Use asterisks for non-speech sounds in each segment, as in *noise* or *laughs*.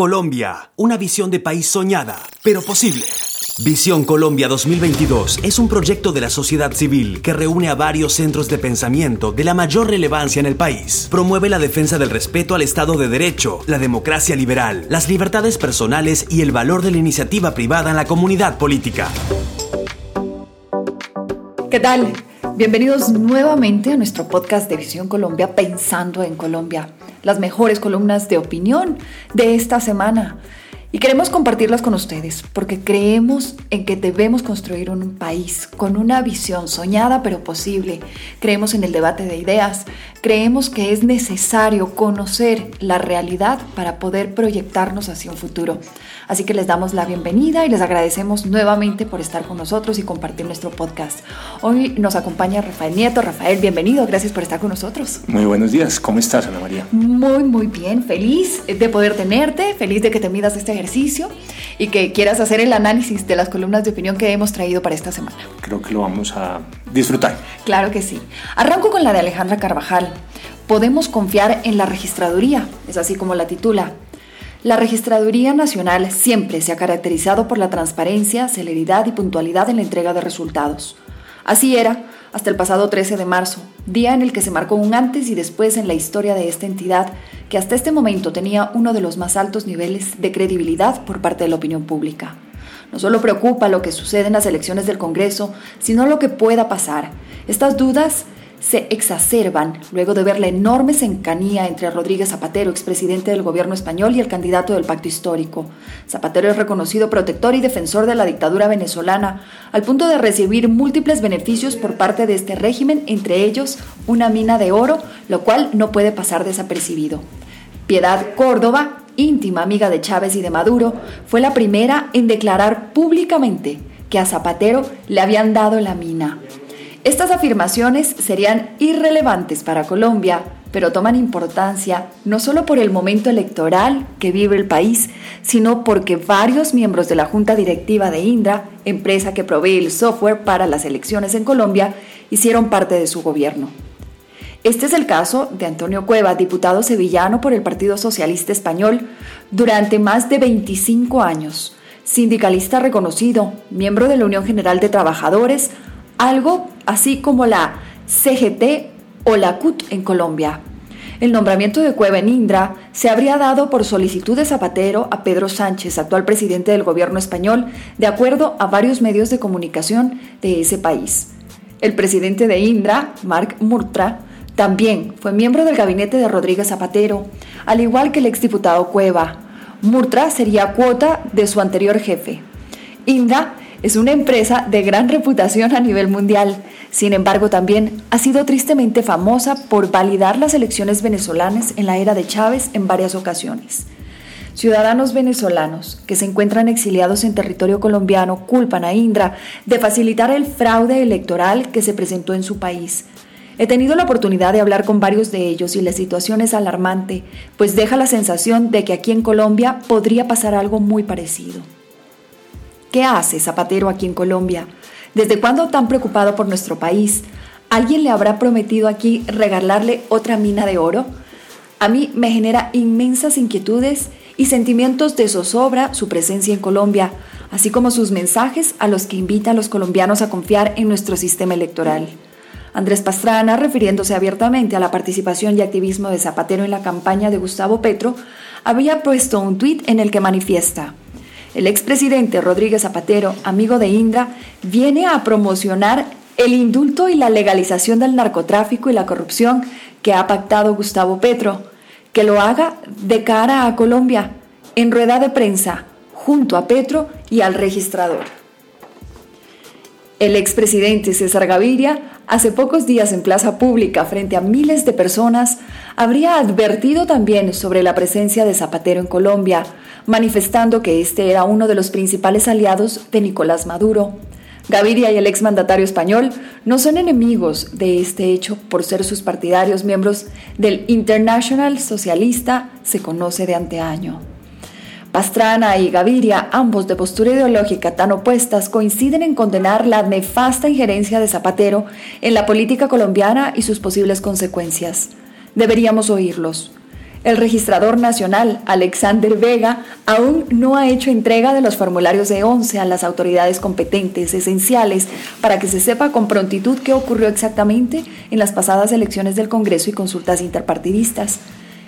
Colombia, una visión de país soñada, pero posible. Visión Colombia 2022 es un proyecto de la sociedad civil que reúne a varios centros de pensamiento de la mayor relevancia en el país. Promueve la defensa del respeto al Estado de Derecho, la democracia liberal, las libertades personales y el valor de la iniciativa privada en la comunidad política. ¿Qué tal? Bienvenidos nuevamente a nuestro podcast de Visión Colombia Pensando en Colombia, las mejores columnas de opinión de esta semana. Y queremos compartirlas con ustedes porque creemos en que debemos construir un país con una visión soñada pero posible. Creemos en el debate de ideas. Creemos que es necesario conocer la realidad para poder proyectarnos hacia un futuro. Así que les damos la bienvenida y les agradecemos nuevamente por estar con nosotros y compartir nuestro podcast. Hoy nos acompaña Rafael Nieto. Rafael, bienvenido. Gracias por estar con nosotros. Muy buenos días. ¿Cómo estás, Ana María? Muy, muy bien. Feliz de poder tenerte. Feliz de que te midas este ejercicio y que quieras hacer el análisis de las columnas de opinión que hemos traído para esta semana. Creo que lo vamos a disfrutar. Claro que sí. Arranco con la de Alejandra Carvajal. Podemos confiar en la registraduría, es así como la titula. La Registraduría Nacional siempre se ha caracterizado por la transparencia, celeridad y puntualidad en la entrega de resultados. Así era hasta el pasado 13 de marzo, día en el que se marcó un antes y después en la historia de esta entidad que hasta este momento tenía uno de los más altos niveles de credibilidad por parte de la opinión pública. No solo preocupa lo que sucede en las elecciones del Congreso, sino lo que pueda pasar. Estas dudas se exacerban luego de ver la enorme cercanía entre Rodríguez Zapatero, expresidente del gobierno español, y el candidato del pacto histórico. Zapatero es reconocido protector y defensor de la dictadura venezolana, al punto de recibir múltiples beneficios por parte de este régimen, entre ellos una mina de oro, lo cual no puede pasar desapercibido. Piedad Córdoba, íntima amiga de Chávez y de Maduro, fue la primera en declarar públicamente que a Zapatero le habían dado la mina. Estas afirmaciones serían irrelevantes para Colombia, pero toman importancia no solo por el momento electoral que vive el país, sino porque varios miembros de la Junta Directiva de Indra, empresa que provee el software para las elecciones en Colombia, hicieron parte de su gobierno. Este es el caso de Antonio Cueva, diputado sevillano por el Partido Socialista Español durante más de 25 años, sindicalista reconocido, miembro de la Unión General de Trabajadores, algo así como la CGT o la CUT en Colombia. El nombramiento de Cueva en Indra se habría dado por solicitud de Zapatero a Pedro Sánchez, actual presidente del gobierno español, de acuerdo a varios medios de comunicación de ese país. El presidente de Indra, Mark Murtra, también fue miembro del gabinete de Rodríguez Zapatero, al igual que el exdiputado Cueva. Murtra sería cuota de su anterior jefe. Indra es una empresa de gran reputación a nivel mundial. Sin embargo, también ha sido tristemente famosa por validar las elecciones venezolanas en la era de Chávez en varias ocasiones. Ciudadanos venezolanos que se encuentran exiliados en territorio colombiano culpan a Indra de facilitar el fraude electoral que se presentó en su país. He tenido la oportunidad de hablar con varios de ellos y la situación es alarmante, pues deja la sensación de que aquí en Colombia podría pasar algo muy parecido. ¿Qué hace Zapatero aquí en Colombia? ¿Desde cuándo tan preocupado por nuestro país? ¿Alguien le habrá prometido aquí regalarle otra mina de oro? A mí me genera inmensas inquietudes y sentimientos de zozobra su presencia en Colombia, así como sus mensajes a los que invita a los colombianos a confiar en nuestro sistema electoral. Andrés Pastrana, refiriéndose abiertamente a la participación y activismo de Zapatero en la campaña de Gustavo Petro, había puesto un tuit en el que manifiesta el expresidente Rodríguez Zapatero, amigo de Indra, viene a promocionar el indulto y la legalización del narcotráfico y la corrupción que ha pactado Gustavo Petro, que lo haga de cara a Colombia, en rueda de prensa, junto a Petro y al registrador. El expresidente César Gaviria, hace pocos días en plaza pública frente a miles de personas, habría advertido también sobre la presencia de Zapatero en Colombia, manifestando que este era uno de los principales aliados de Nicolás Maduro. Gaviria y el exmandatario español no son enemigos de este hecho por ser sus partidarios miembros del International Socialista, se conoce de anteaño. Pastrana y Gaviria, ambos de postura ideológica tan opuestas, coinciden en condenar la nefasta injerencia de Zapatero en la política colombiana y sus posibles consecuencias. Deberíamos oírlos. El registrador nacional, Alexander Vega, aún no ha hecho entrega de los formularios de 11 a las autoridades competentes esenciales para que se sepa con prontitud qué ocurrió exactamente en las pasadas elecciones del Congreso y consultas interpartidistas.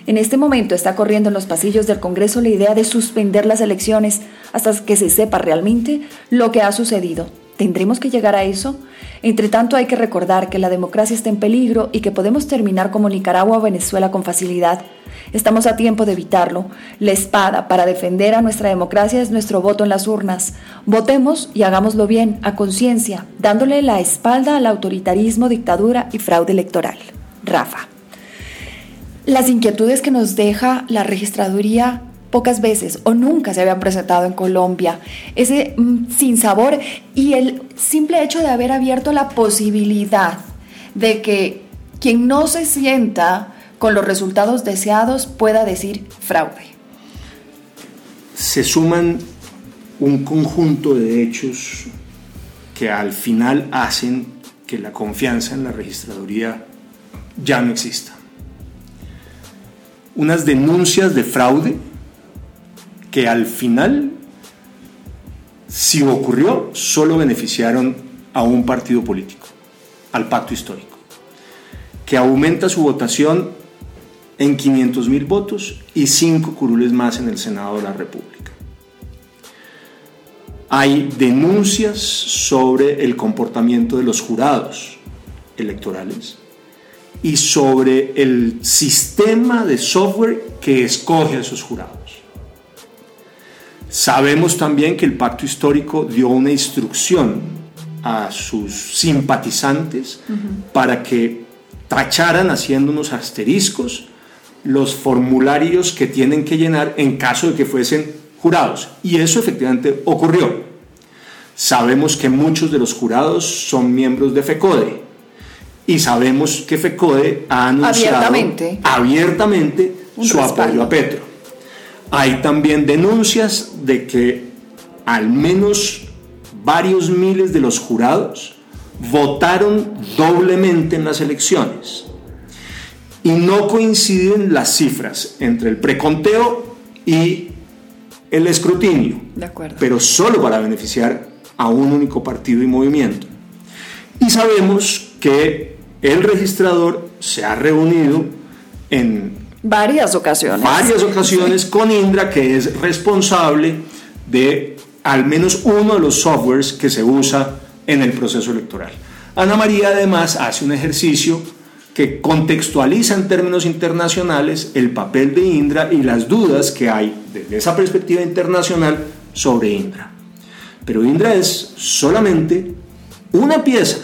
En este momento está corriendo en los pasillos del Congreso la idea de suspender las elecciones hasta que se sepa realmente lo que ha sucedido. ¿Tendremos que llegar a eso? Entre tanto, hay que recordar que la democracia está en peligro y que podemos terminar como Nicaragua o Venezuela con facilidad. Estamos a tiempo de evitarlo. La espada para defender a nuestra democracia es nuestro voto en las urnas. Votemos y hagámoslo bien, a conciencia, dándole la espalda al autoritarismo, dictadura y fraude electoral. Rafa. Las inquietudes que nos deja la registraduría pocas veces o nunca se habían presentado en Colombia. Ese mm, sin sabor y el simple hecho de haber abierto la posibilidad de que quien no se sienta con los resultados deseados pueda decir fraude. Se suman un conjunto de hechos que al final hacen que la confianza en la registraduría ya no exista. Unas denuncias de fraude que al final, si ocurrió, solo beneficiaron a un partido político, al pacto histórico, que aumenta su votación en 500 mil votos y cinco curules más en el Senado de la República. Hay denuncias sobre el comportamiento de los jurados electorales y sobre el sistema de software que escoge a esos jurados. Sabemos también que el pacto histórico dio una instrucción a sus simpatizantes para que tacharan haciendo unos asteriscos los formularios que tienen que llenar en caso de que fuesen jurados. Y eso efectivamente ocurrió. Sabemos que muchos de los jurados son miembros de FECODE y sabemos que FECODE ha anunciado abiertamente, su apoyo a Petro. Hay también denuncias de que al menos varios miles de los jurados votaron doblemente en las elecciones. Y no coinciden las cifras entre el preconteo y el escrutinio, pero solo para beneficiar a un único partido y movimiento. Y sabemos que el registrador se ha reunido en Varias ocasiones. Varias ocasiones con Indra, que es responsable de al menos uno de los softwares que se usa en el proceso electoral. Ana María además hace un ejercicio que contextualiza en términos internacionales el papel de Indra y las dudas que hay desde esa perspectiva internacional sobre Indra. Pero Indra es solamente una pieza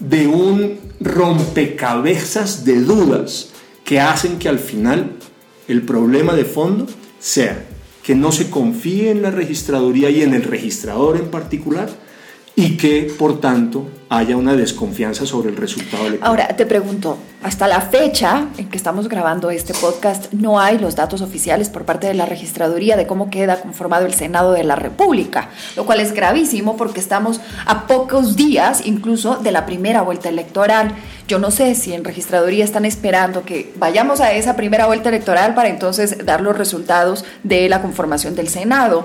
de un rompecabezas de dudas que hacen que al final el problema de fondo sea que no se confíe en la registraduría y en el registrador en particular y que por tanto haya una desconfianza sobre el resultado electoral. Ahora te pregunto, hasta la fecha en que estamos grabando este podcast no hay los datos oficiales por parte de la registraduría de cómo queda conformado el Senado de la República, lo cual es gravísimo porque estamos a pocos días incluso de la primera vuelta electoral. Yo no sé si en registraduría están esperando que vayamos a esa primera vuelta electoral para entonces dar los resultados de la conformación del Senado,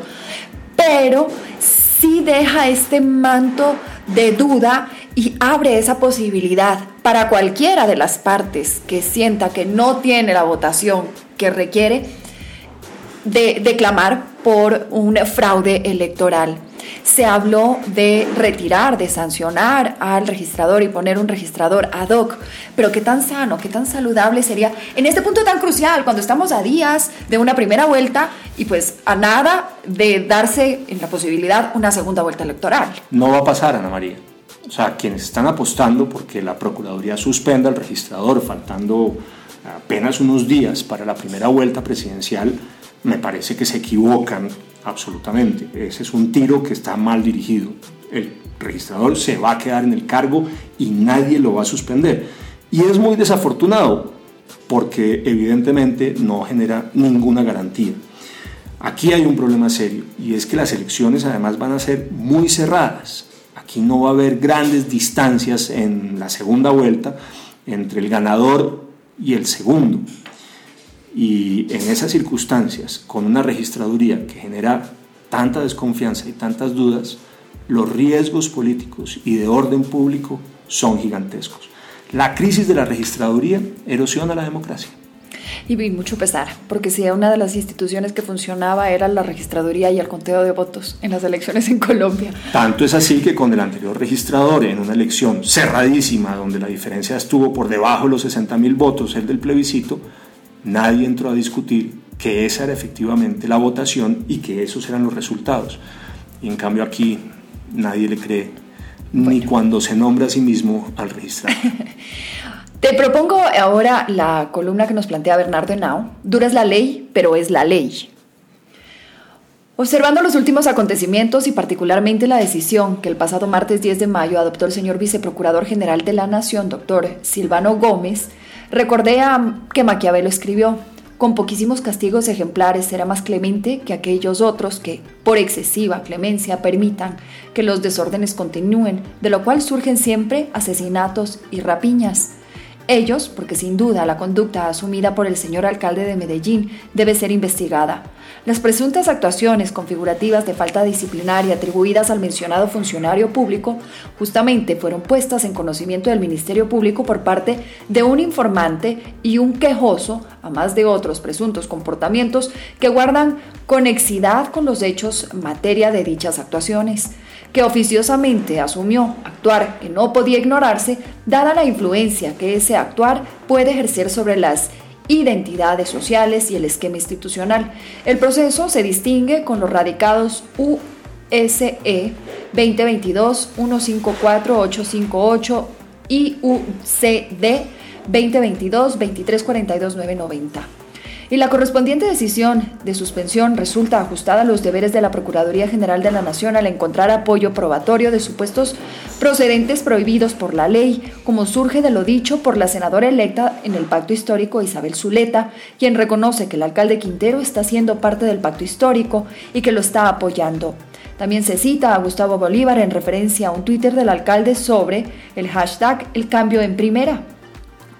pero sí deja este manto de duda y abre esa posibilidad para cualquiera de las partes que sienta que no tiene la votación que requiere de declamar por un fraude electoral. Se habló de retirar, de sancionar al registrador y poner un registrador ad hoc, pero qué tan sano, qué tan saludable sería en este punto tan crucial, cuando estamos a días de una primera vuelta y pues a nada de darse en la posibilidad una segunda vuelta electoral. No va a pasar, Ana María. O sea, quienes están apostando porque la Procuraduría suspenda al registrador faltando apenas unos días para la primera vuelta presidencial, me parece que se equivocan absolutamente. Ese es un tiro que está mal dirigido. El registrador se va a quedar en el cargo y nadie lo va a suspender. Y es muy desafortunado porque evidentemente no genera ninguna garantía. Aquí hay un problema serio y es que las elecciones además van a ser muy cerradas. Aquí no va a haber grandes distancias en la segunda vuelta entre el ganador y el segundo. Y en esas circunstancias, con una registraduría que genera tanta desconfianza y tantas dudas, los riesgos políticos y de orden público son gigantescos. La crisis de la registraduría erosiona la democracia. Y mucho pesar, porque si una de las instituciones que funcionaba era la registraduría y el conteo de votos en las elecciones en Colombia. Tanto es así que con el anterior registrador, en una elección cerradísima, donde la diferencia estuvo por debajo de los 60 mil votos, el del plebiscito, nadie entró a discutir que esa era efectivamente la votación y que esos eran los resultados. Y en cambio aquí nadie le cree, ni cuando se nombra a sí mismo al registrador. *laughs* Te propongo ahora la columna que nos plantea Bernardo Henao. Dura es la ley, pero es la ley. Observando los últimos acontecimientos y particularmente la decisión que el pasado martes 10 de mayo adoptó el señor viceprocurador general de la Nación, doctor Silvano Gómez, recordé a que Maquiavelo escribió, con poquísimos castigos ejemplares será más clemente que aquellos otros que, por excesiva clemencia, permitan que los desórdenes continúen, de lo cual surgen siempre asesinatos y rapiñas. Ellos, porque sin duda la conducta asumida por el señor alcalde de Medellín debe ser investigada. Las presuntas actuaciones configurativas de falta disciplinaria atribuidas al mencionado funcionario público justamente fueron puestas en conocimiento del Ministerio Público por parte de un informante y un quejoso, a más de otros presuntos comportamientos que guardan conexidad con los hechos materia de dichas actuaciones que oficiosamente asumió actuar que no podía ignorarse, dada la influencia que ese actuar puede ejercer sobre las identidades sociales y el esquema institucional. El proceso se distingue con los radicados USE 2022-154-858 y UCD 2022-2342-990 y la correspondiente decisión de suspensión resulta ajustada a los deberes de la Procuraduría General de la Nación al encontrar apoyo probatorio de supuestos procedentes prohibidos por la ley, como surge de lo dicho por la senadora electa en el pacto histórico Isabel Zuleta, quien reconoce que el alcalde Quintero está siendo parte del pacto histórico y que lo está apoyando. También se cita a Gustavo Bolívar en referencia a un Twitter del alcalde sobre el hashtag El cambio en primera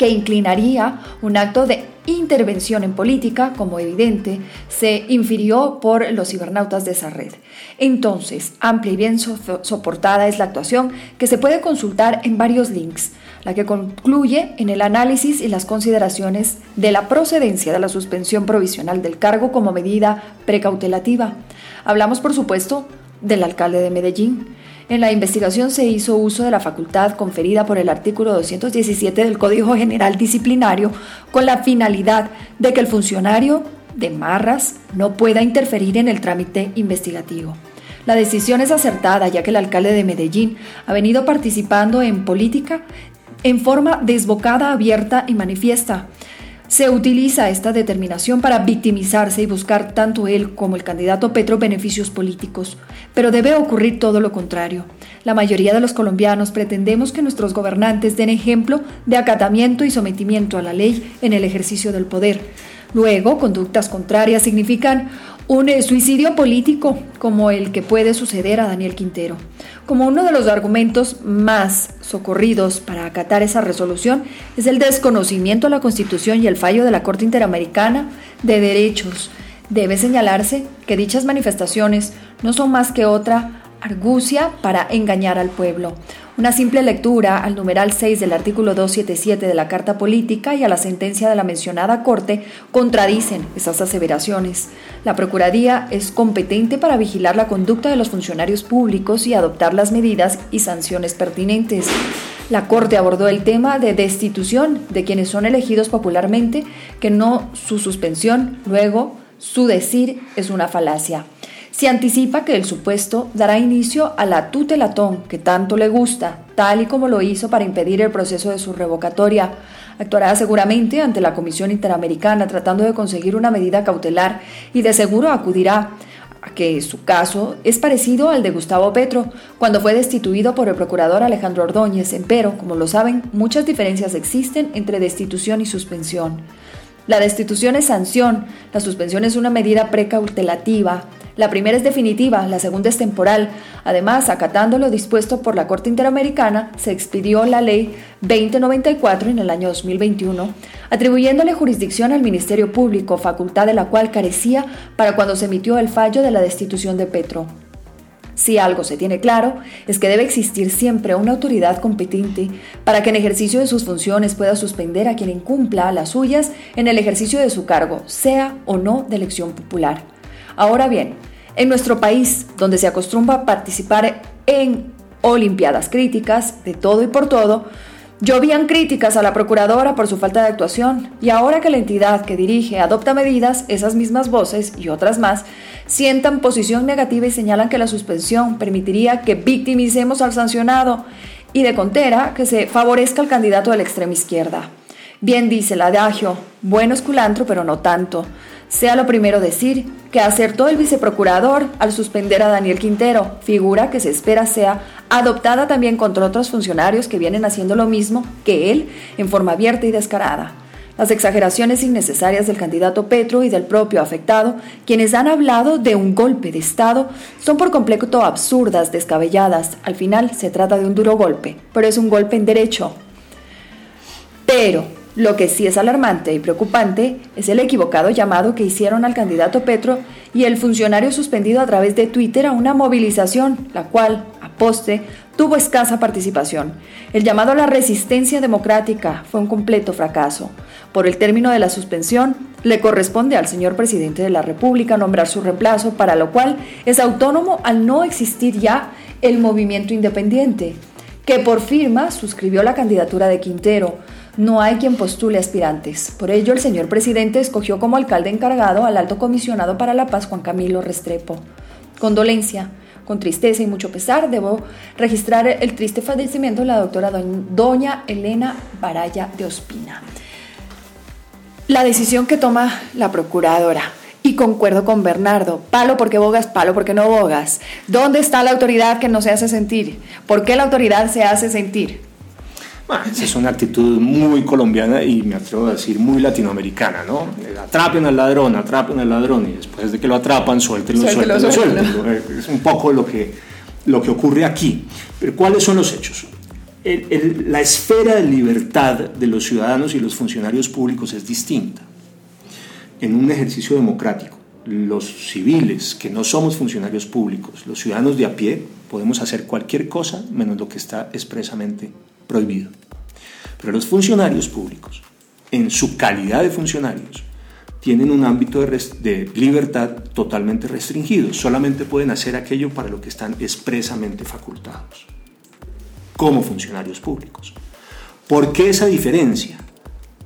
que inclinaría un acto de intervención en política, como evidente, se infirió por los cibernautas de esa red. Entonces, amplia y bien soportada es la actuación que se puede consultar en varios links, la que concluye en el análisis y las consideraciones de la procedencia de la suspensión provisional del cargo como medida precautelativa. Hablamos, por supuesto, del alcalde de Medellín, en la investigación se hizo uso de la facultad conferida por el artículo 217 del Código General Disciplinario con la finalidad de que el funcionario de Marras no pueda interferir en el trámite investigativo. La decisión es acertada ya que el alcalde de Medellín ha venido participando en política en forma desbocada, abierta y manifiesta se utiliza esta determinación para victimizarse y buscar tanto él como el candidato Petro beneficios políticos, pero debe ocurrir todo lo contrario. La mayoría de los colombianos pretendemos que nuestros gobernantes den ejemplo de acatamiento y sometimiento a la ley en el ejercicio del poder. Luego, conductas contrarias significan un suicidio político como el que puede suceder a Daniel Quintero. Como uno de los argumentos más socorridos para acatar esa resolución es el desconocimiento de la Constitución y el fallo de la Corte Interamericana de Derechos. Debe señalarse que dichas manifestaciones no son más que otra argucia para engañar al pueblo. Una simple lectura al numeral 6 del artículo 277 de la Carta Política y a la sentencia de la mencionada Corte contradicen esas aseveraciones. La Procuraduría es competente para vigilar la conducta de los funcionarios públicos y adoptar las medidas y sanciones pertinentes. La Corte abordó el tema de destitución de quienes son elegidos popularmente, que no su suspensión, luego su decir es una falacia. Se anticipa que el supuesto dará inicio a la tutelatón que tanto le gusta, tal y como lo hizo para impedir el proceso de su revocatoria. Actuará seguramente ante la Comisión Interamericana tratando de conseguir una medida cautelar y de seguro acudirá a que su caso es parecido al de Gustavo Petro, cuando fue destituido por el procurador Alejandro Ordóñez, pero, como lo saben, muchas diferencias existen entre destitución y suspensión. La destitución es sanción, la suspensión es una medida precautelativa, La primera es definitiva, la segunda es temporal. Además, acatando lo dispuesto por la Corte Interamericana, se expidió la Ley 2094 en el año 2021, atribuyéndole jurisdicción al Ministerio Público, facultad de la cual carecía para cuando se emitió el fallo de la destitución de Petro. Si algo se tiene claro, es que debe existir siempre una autoridad competente para que en ejercicio de sus funciones pueda suspender a quien incumpla las suyas en el ejercicio de su cargo, sea o no de elección popular. Ahora bien, en nuestro país, donde se acostumbra participar en olimpiadas críticas de todo y por todo, Llovían críticas a la procuradora por su falta de actuación y ahora que la entidad que dirige adopta medidas, esas mismas voces y otras más sientan posición negativa y señalan que la suspensión permitiría que victimicemos al sancionado y de contera que se favorezca al candidato de la extrema izquierda. Bien dice el adagio, bueno es culantro pero no tanto. Sea lo primero decir que acertó el viceprocurador al suspender a Daniel Quintero, figura que se espera sea adoptada también contra otros funcionarios que vienen haciendo lo mismo que él en forma abierta y descarada. Las exageraciones innecesarias del candidato Petro y del propio afectado, quienes han hablado de un golpe de Estado, son por completo absurdas, descabelladas. Al final se trata de un duro golpe, pero es un golpe en derecho. Pero lo que sí es alarmante y preocupante es el equivocado llamado que hicieron al candidato Petro y el funcionario suspendido a través de Twitter a una movilización, la cual, a poste, tuvo escasa participación. El llamado a la resistencia democrática fue un completo fracaso. Por el término de la suspensión, le corresponde al señor presidente de la República nombrar su reemplazo, para lo cual es autónomo al no existir ya el movimiento independiente, que por firma suscribió la candidatura de Quintero no hay quien postule aspirantes. Por ello, el señor presidente escogió como alcalde encargado al alto comisionado para la paz Juan Camilo Restrepo. Con dolencia, con tristeza y mucho pesar, debo registrar el triste fallecimiento de la doctora doña Elena Baraya de Ospina. La decisión que toma la procuradora y concuerdo con Bernardo. Palo porque bogas, palo porque no bogas. ¿Dónde está la autoridad que no se hace sentir? ¿Por qué la autoridad se hace sentir? Esa es una actitud muy colombiana y me atrevo a decir muy latinoamericana, ¿no? Atrapen al ladrón, atrapen al ladrón y después de que lo atrapan, suéltenlo, suéltenlo, suéltenlo. Es un poco lo que, lo que ocurre aquí. Pero ¿cuáles son los hechos? la esfera de libertad de los ciudadanos y los funcionarios públicos es distinta. En un ejercicio democrático, los civiles que no somos funcionarios públicos, los ciudadanos de a pie, podemos hacer cualquier cosa menos lo que está expresamente prohibido. Pero los funcionarios públicos, en su calidad de funcionarios, tienen un ámbito de, libertad totalmente restringido. Solamente pueden hacer aquello para lo que están expresamente facultados, como funcionarios públicos. ¿Por qué esa diferencia?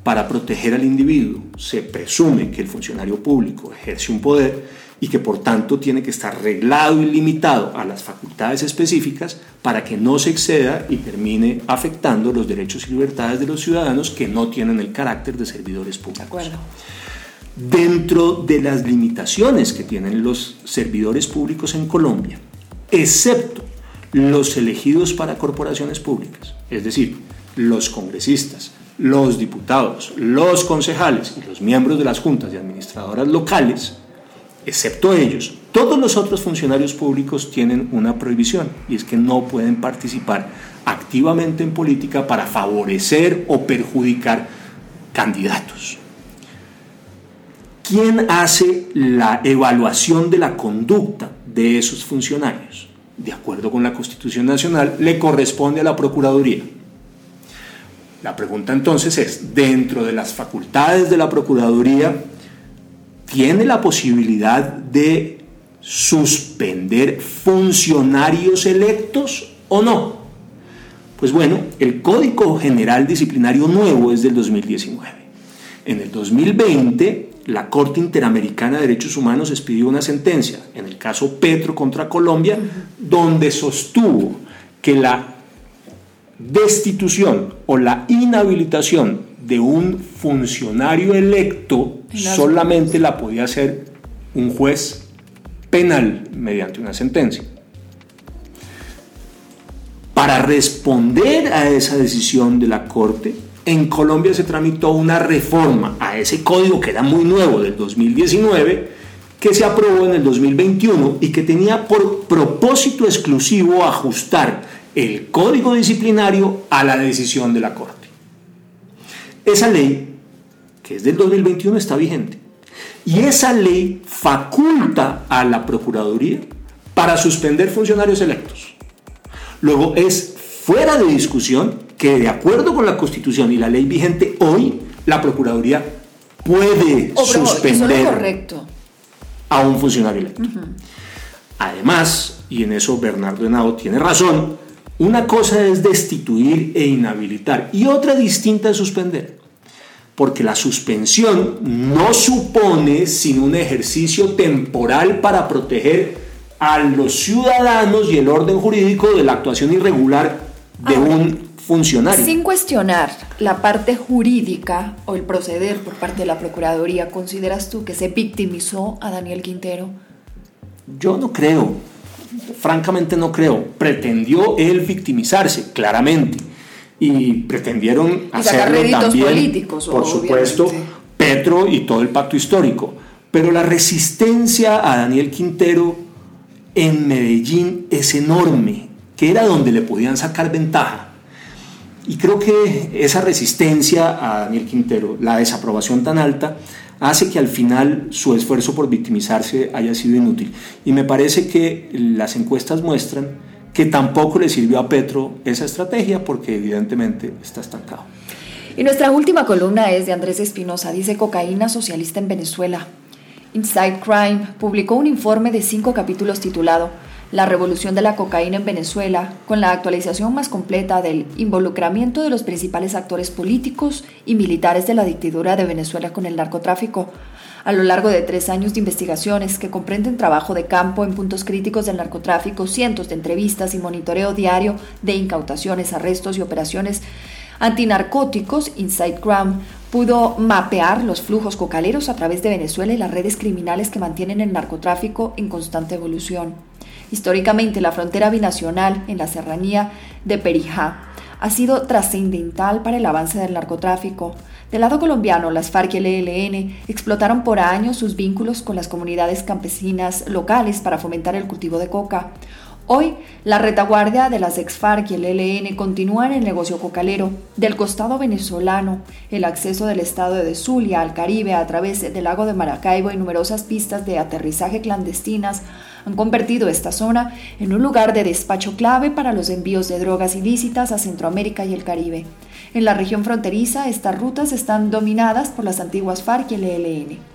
Para proteger al individuo se presume que el funcionario público ejerce un poder y que por tanto tiene que estar reglado y limitado a las facultades específicas para que no se exceda y termine afectando los derechos y libertades de los ciudadanos que no tienen el carácter de servidores públicos. Dentro de las limitaciones que tienen los servidores públicos en Colombia, excepto los elegidos para corporaciones públicas, es decir, los congresistas, los diputados, los concejales y los miembros de las juntas de administradoras locales, excepto ellos, todos los otros funcionarios públicos tienen una prohibición y es que no pueden participar activamente en política para favorecer o perjudicar candidatos. ¿Quién hace la evaluación de la conducta de esos funcionarios? De acuerdo con la Constitución Nacional, le corresponde a la Procuraduría. La pregunta entonces es, dentro de las facultades de la Procuraduría, tiene la posibilidad de suspender funcionarios electos o no? Pues bueno, el Código General Disciplinario nuevo es del 2019. En el 2020, la Corte Interamericana de Derechos Humanos expidió una sentencia, en el caso Petro contra Colombia, donde sostuvo que la destitución o la inhabilitación de un funcionario electo solamente la podía hacer un juez penal mediante una sentencia. Para responder a esa decisión de la Corte, en Colombia se tramitó una reforma a ese código que era muy nuevo del 2019 que se aprobó en el 2021 y que tenía por propósito exclusivo ajustar el código disciplinario a la decisión de la Corte. Esa ley, que es del 2021, está vigente. Y esa ley faculta a la Procuraduría para suspender funcionarios electos. Luego es fuera de discusión que de acuerdo con la Constitución y la ley vigente hoy, la Procuraduría puede suspender a un funcionario electo. Además, y en eso Bernardo Henao tiene razón, una cosa es destituir e inhabilitar y otra distinta es suspender. Porque la suspensión no supone sino un ejercicio temporal para proteger a los ciudadanos y el orden jurídico de la actuación irregular de un funcionario. Sin cuestionar la parte jurídica o el proceder por parte de la Procuraduría, ¿consideras tú que se victimizó a Daniel Quintero? Yo no creo, francamente no creo. Pretendió él victimizarse, claramente. Y pretendieron hacerlo también, políticos, por supuesto, Petro y todo el pacto histórico. Pero la resistencia a Daniel Quintero en Medellín es enorme, que era donde le podían sacar ventaja. Y creo que esa resistencia a Daniel Quintero, la desaprobación tan alta, hace que al final su esfuerzo por victimizarse haya sido inútil. Y me parece que las encuestas muestran que tampoco le sirvió a Petro esa estrategia porque evidentemente está estancado. Y nuestra última columna es de Andrés Espinosa, dice cocaína socialista en Venezuela. Inside Crime publicó un informe de cinco capítulos titulado La revolución de la cocaína en Venezuela, con la actualización más completa del involucramiento de los principales actores políticos y militares de la dictadura de Venezuela con el narcotráfico. A lo largo de tres años de investigaciones que comprenden trabajo de campo en puntos críticos del narcotráfico, cientos de entrevistas y monitoreo diario de incautaciones, arrestos y operaciones antinarcóticos, Inside Crime pudo mapear los flujos cocaleros a través de Venezuela y las redes criminales que mantienen el narcotráfico en constante evolución. Históricamente, la frontera binacional en la serranía de Perijá ha sido trascendental para el avance del narcotráfico. Del lado colombiano, las FARC y el ELN explotaron por años sus vínculos con las comunidades campesinas locales para fomentar el cultivo de coca. Hoy, la retaguardia de las ex-FARC y el ELN continúan el negocio cocalero. Del costado venezolano, el acceso del estado de Zulia al Caribe a través del lago de Maracaibo y numerosas pistas de aterrizaje clandestinas han convertido esta zona en un lugar de despacho clave para los envíos de drogas ilícitas a Centroamérica y el Caribe. En la región fronteriza, estas rutas están dominadas por las antiguas FARC y el ELN.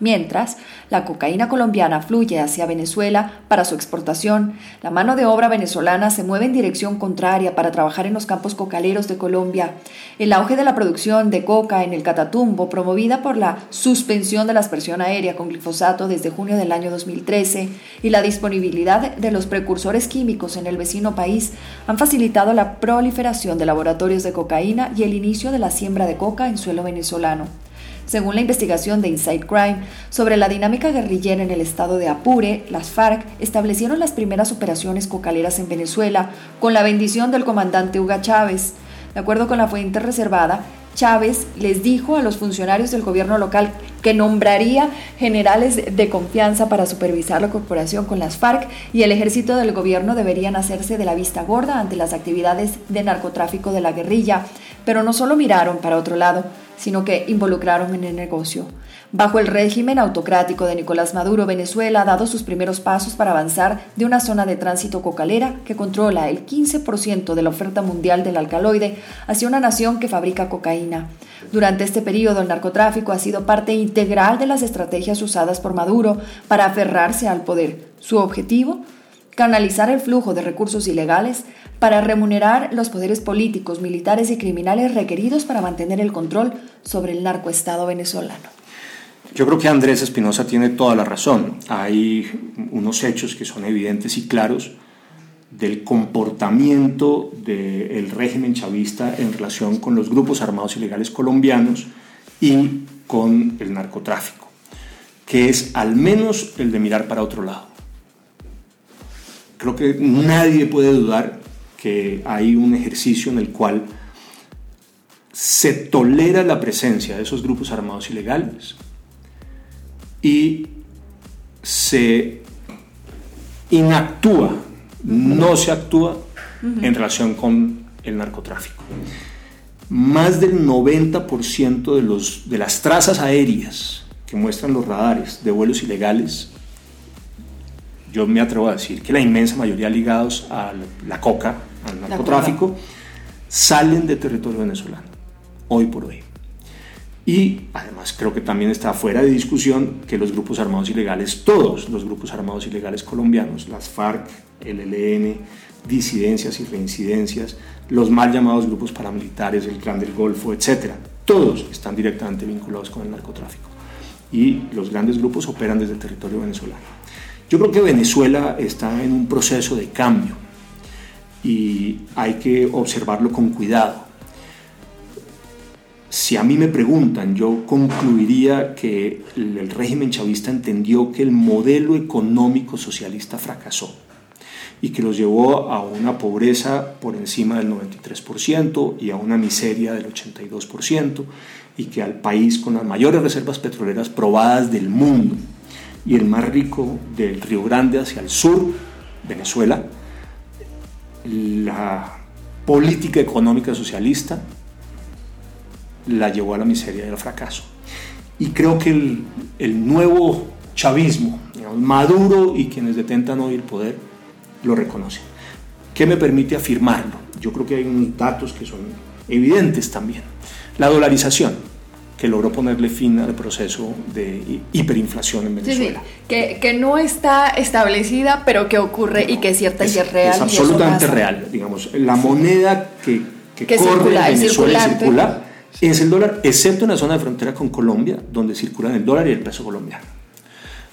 Mientras, la cocaína colombiana fluye hacia Venezuela para su exportación, la mano de obra venezolana se mueve en dirección contraria para trabajar en los campos cocaleros de Colombia. El auge de la producción de coca en el Catatumbo, promovida por la suspensión de la aspersión aérea con glifosato desde junio del año 2013, y la disponibilidad de los precursores químicos en el vecino país han facilitado la proliferación de laboratorios de cocaína y el inicio de la siembra de coca en suelo venezolano. Según la investigación de Inside Crime sobre la dinámica guerrillera en el estado de Apure, las FARC establecieron las primeras operaciones cocaleras en Venezuela con la bendición del comandante Hugo Chávez. De acuerdo con la fuente reservada, Chávez les dijo a los funcionarios del gobierno local que nombraría generales de confianza para supervisar la corporación con las FARC y el ejército del gobierno deberían hacerse de la vista gorda ante las actividades de narcotráfico de la guerrilla. Pero no solo miraron para otro lado, sino que involucraron en el negocio. Bajo el régimen autocrático de Nicolás Maduro, Venezuela ha dado sus primeros pasos para avanzar de una zona de tránsito cocalera que controla el 15% de la oferta mundial del alcaloide hacia una nación que fabrica cocaína. Durante este periodo, el narcotráfico ha sido parte integral de las estrategias usadas por Maduro para aferrarse al poder. Su objetivo, canalizar el flujo de recursos ilegales para remunerar los poderes políticos, militares y criminales requeridos para mantener el control sobre el narcoestado venezolano. Yo creo que Andrés Espinosa tiene toda la razón. Hay unos hechos que son evidentes y claros del comportamiento del régimen chavista en relación con los grupos armados ilegales colombianos y con el narcotráfico, que es al menos el de mirar para otro lado creo que nadie puede dudar que hay un ejercicio en el cual se tolera la presencia de esos grupos armados ilegales y se inactúa, no se actúa en relación con el narcotráfico. Más del 90% de, los, de las trazas aéreas que muestran los radares de vuelos ilegales, yo me atrevo a decir que la inmensa mayoría ligados a la coca, al narcotráfico, salen de territorio venezolano, hoy por hoy. Y además creo que también está fuera de discusión que los grupos armados ilegales, todos los grupos armados ilegales colombianos, las FARC, el ELN, disidencias y reincidencias, los mal llamados grupos paramilitares, el Clan del Golfo, etcétera, todos están directamente vinculados con el narcotráfico. Y los grandes grupos operan desde el territorio venezolano. Yo creo que Venezuela está en un proceso de cambio y hay que observarlo con cuidado. Si a mí me preguntan, yo concluiría que el régimen chavista entendió que el modelo económico socialista fracasó y que los llevó a una pobreza por encima del 93% y a una miseria del 82% y que al país con las mayores reservas petroleras probadas del mundo y el más rico del Río Grande hacia el sur, Venezuela, la política económica socialista la llevó a la miseria y al fracaso. Y creo que el, el nuevo chavismo, Maduro y quienes detentan hoy el poder, lo reconocen. ¿Qué me permite afirmarlo? Yo creo que hay unos datos que son evidentes también. La dolarización, que logró ponerle fin al proceso de hiperinflación en Venezuela. Que, que, no está establecida, pero que ocurre y que es cierta y es real. Es absolutamente real. Digamos, la moneda que, que, corre en Venezuela y circula es el dólar, excepto en la zona de frontera con Colombia, donde circulan el dólar y el peso colombiano.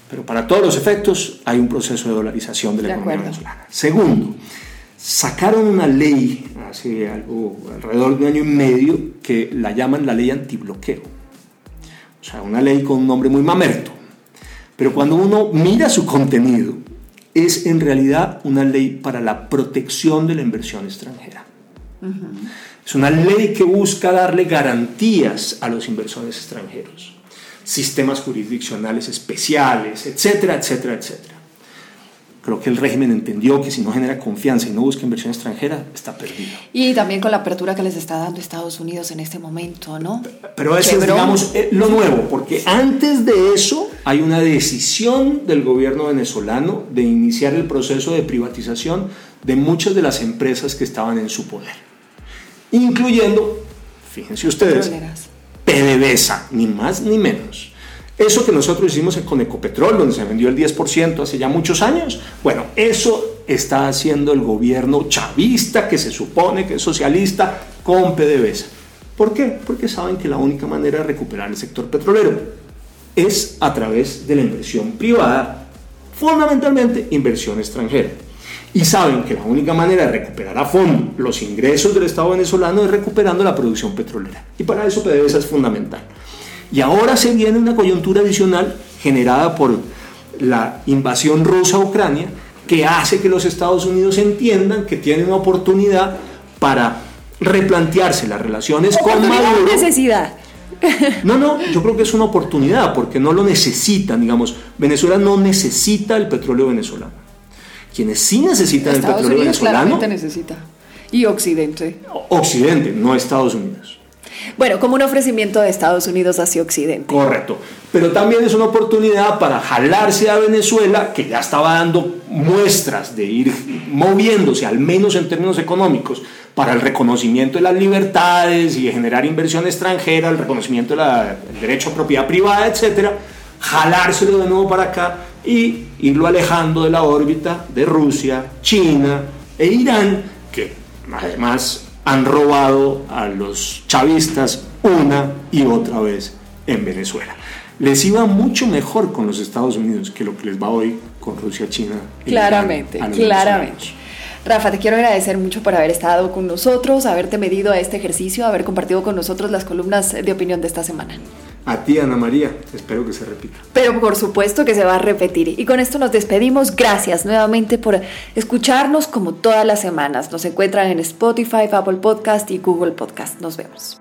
Pero para todos los efectos hay un proceso de dolarización de la economía venezolana. Segundo, sacaron una ley hace algo alrededor de un año y medio que la llaman la ley antibloqueo. O sea, una ley con un nombre muy mamerto. Pero cuando uno mira su contenido, es en realidad una ley para la protección de la inversión extranjera. Es una ley que busca darle garantías a los inversores extranjeros, sistemas jurisdiccionales especiales, etcétera, etcétera, etcétera. Creo que el régimen entendió que si no genera confianza y no busca inversión extranjera, está perdido. Y también con la apertura que les está dando Estados Unidos en este momento, ¿no? Pero eso es, digamos, eh, lo nuevo, porque antes de eso hay una decisión del gobierno venezolano de iniciar el proceso de privatización de muchas de las empresas que estaban en su poder incluyendo, fíjense ustedes, PDVSA, ni más ni menos. Eso que nosotros hicimos con Ecopetrol, donde se vendió el 10% hace ya muchos años, bueno, eso está haciendo el gobierno chavista, que se supone que es socialista, con PDVSA. ¿Por qué? Porque saben que la única manera de recuperar el sector petrolero es a través de la inversión privada, fundamentalmente inversión extranjera y saben que la única manera de recuperar a fondo los ingresos del Estado venezolano es recuperando la producción petrolera. Y para eso PDVSA es fundamental. Y ahora se viene una coyuntura adicional generada por la invasión rusa a Ucrania que hace que los Estados Unidos entiendan que tienen una oportunidad para replantearse las relaciones con Maduro. necesidad. No, no, yo creo que es una oportunidad porque no lo necesitan, digamos, Venezuela no necesita el petróleo venezolano quienes sí necesitan el petróleo Unidos venezolano. necesita. Y Occidente. Occidente, no Estados Unidos. Bueno, como un ofrecimiento de Estados Unidos hacia Occidente. Correcto. Pero también es una oportunidad para jalarse a Venezuela, que ya estaba dando muestras de ir moviéndose, al menos en términos económicos, para el reconocimiento de las libertades y generar inversión extranjera, el reconocimiento del derecho a propiedad privada, etcétera, jalárselo de nuevo para acá y irlo alejando de la órbita de Rusia, China e Irán, que además han robado a los chavistas una y otra vez en Venezuela. Les iba mucho mejor con los Estados Unidos que lo que les va hoy con Rusia, China. E claramente, claramente. Rafa, te quiero agradecer mucho por haber estado con nosotros, haberte medido a este ejercicio, haber compartido con nosotros las columnas de opinión de esta semana. A ti, Ana María, espero que se repita. Pero por supuesto que se va a repetir. Y con esto nos despedimos. Gracias nuevamente por escucharnos como todas las semanas. Nos encuentran en Spotify, Apple Podcast y Google Podcast. Nos vemos.